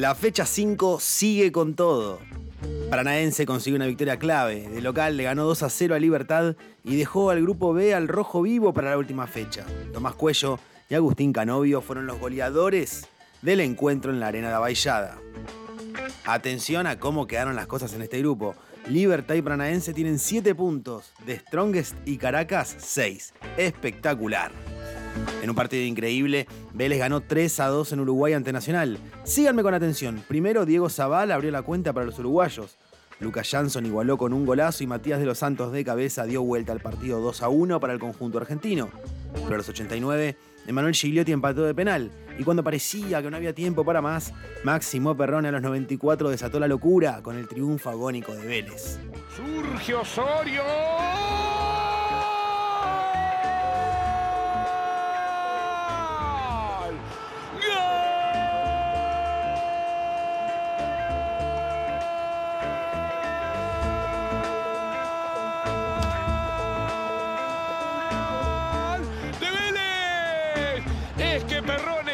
La fecha 5 sigue con todo. Paranaense consiguió una victoria clave. De local le ganó 2 a 0 a Libertad y dejó al grupo B al rojo vivo para la última fecha. Tomás Cuello y Agustín Canovio fueron los goleadores del encuentro en la Arena de Abaillada. Atención a cómo quedaron las cosas en este grupo. Libertad y Paranaense tienen 7 puntos, de Strongest y Caracas 6. Espectacular. En un partido increíble, Vélez ganó 3 a 2 en Uruguay ante Nacional. Síganme con atención. Primero, Diego Zaval abrió la cuenta para los uruguayos. Lucas Jansson igualó con un golazo y Matías de los Santos de cabeza dio vuelta al partido 2 a 1 para el conjunto argentino. Pero a los 89, Emanuel Gigliotti empató de penal. Y cuando parecía que no había tiempo para más, Máximo Perrone a los 94 desató la locura con el triunfo agónico de Vélez. Surge Osorio.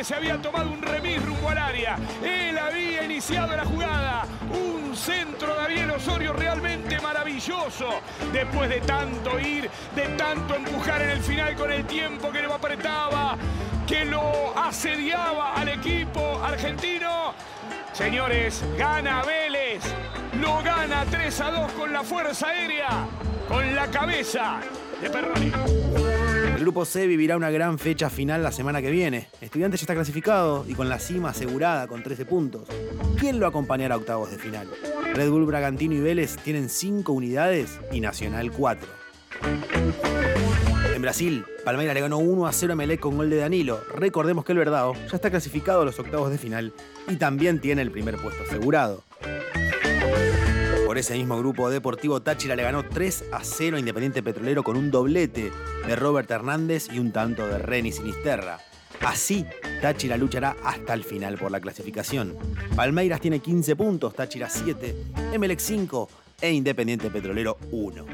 Se había tomado un remis rumbo al área. Él había iniciado la jugada. Un centro de Ariel Osorio realmente maravilloso. Después de tanto ir, de tanto empujar en el final con el tiempo que lo apretaba, que lo asediaba al equipo argentino. Señores, gana Vélez. Lo gana 3 a 2 con la fuerza aérea, con la cabeza de Perroni. El grupo C vivirá una gran fecha final la semana que viene. Estudiantes ya está clasificado y con la cima asegurada con 13 puntos. ¿Quién lo acompañará a octavos de final? Red Bull Bragantino y Vélez tienen 5 unidades y Nacional 4. En Brasil, Palmeiras le ganó 1 a 0 a Melec con gol de Danilo. Recordemos que el Verdado ya está clasificado a los octavos de final y también tiene el primer puesto asegurado. Por ese mismo grupo Deportivo Táchira le ganó 3 a 0 a Independiente Petrolero con un doblete de Robert Hernández y un tanto de Reni Sinisterra. Así, Táchira luchará hasta el final por la clasificación. Palmeiras tiene 15 puntos, Táchira 7, Emelec 5 e Independiente Petrolero 1.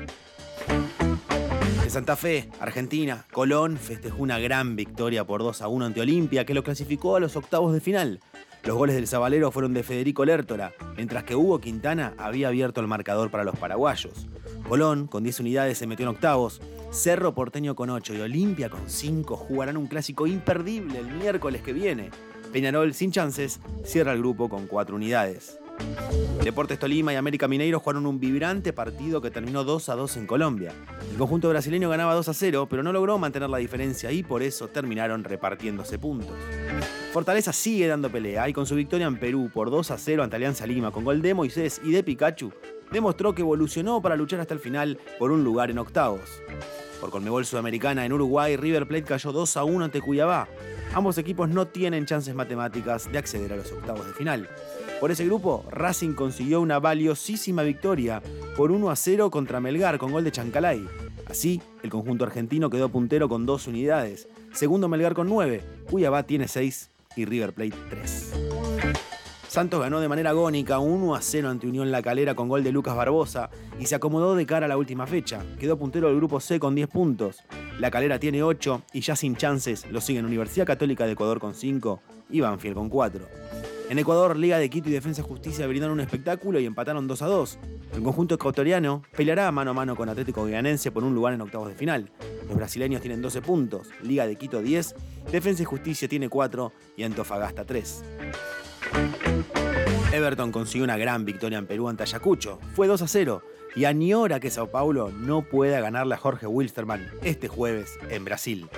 En Santa Fe, Argentina, Colón festejó una gran victoria por 2 a 1 ante Olimpia que lo clasificó a los octavos de final. Los goles del Zabalero fueron de Federico Lertora, mientras que Hugo Quintana había abierto el marcador para los paraguayos. Colón, con 10 unidades, se metió en octavos. Cerro Porteño con 8 y Olimpia con 5 jugarán un clásico imperdible el miércoles que viene. Peñarol, sin chances, cierra el grupo con 4 unidades. Deportes Tolima y América Mineiro jugaron un vibrante partido que terminó 2 a 2 en Colombia. El conjunto brasileño ganaba 2 a 0, pero no logró mantener la diferencia y por eso terminaron repartiéndose puntos. Fortaleza sigue dando pelea y con su victoria en Perú por 2 a 0 ante Alianza Lima con gol de Moisés y de Pikachu, demostró que evolucionó para luchar hasta el final por un lugar en octavos. Por Conmebol Sudamericana en Uruguay, River Plate cayó 2 a 1 ante Cuyabá. Ambos equipos no tienen chances matemáticas de acceder a los octavos de final. Por ese grupo, Racing consiguió una valiosísima victoria por 1 a 0 contra Melgar con gol de Chancalay. Así, el conjunto argentino quedó puntero con dos unidades. Segundo Melgar con 9, Cuyabá tiene 6 y River Plate 3. Santos ganó de manera agónica 1 a 0 ante Unión La Calera con gol de Lucas Barbosa y se acomodó de cara a la última fecha. Quedó puntero del grupo C con 10 puntos. La Calera tiene 8 y ya sin chances lo siguen Universidad Católica de Ecuador con 5 y Banfield con 4. En Ecuador, Liga de Quito y Defensa Justicia brindaron un espectáculo y empataron 2 a 2. El conjunto ecuatoriano peleará mano a mano con Atlético Guianense por un lugar en octavos de final. Los brasileños tienen 12 puntos, Liga de Quito 10, Defensa y Justicia tiene 4 y Antofagasta 3. Everton consiguió una gran victoria en Perú ante Ayacucho. Fue 2 a 0 y añora que Sao Paulo no pueda ganarle a Jorge Wilstermann este jueves en Brasil.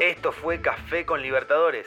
Esto fue Café con Libertadores.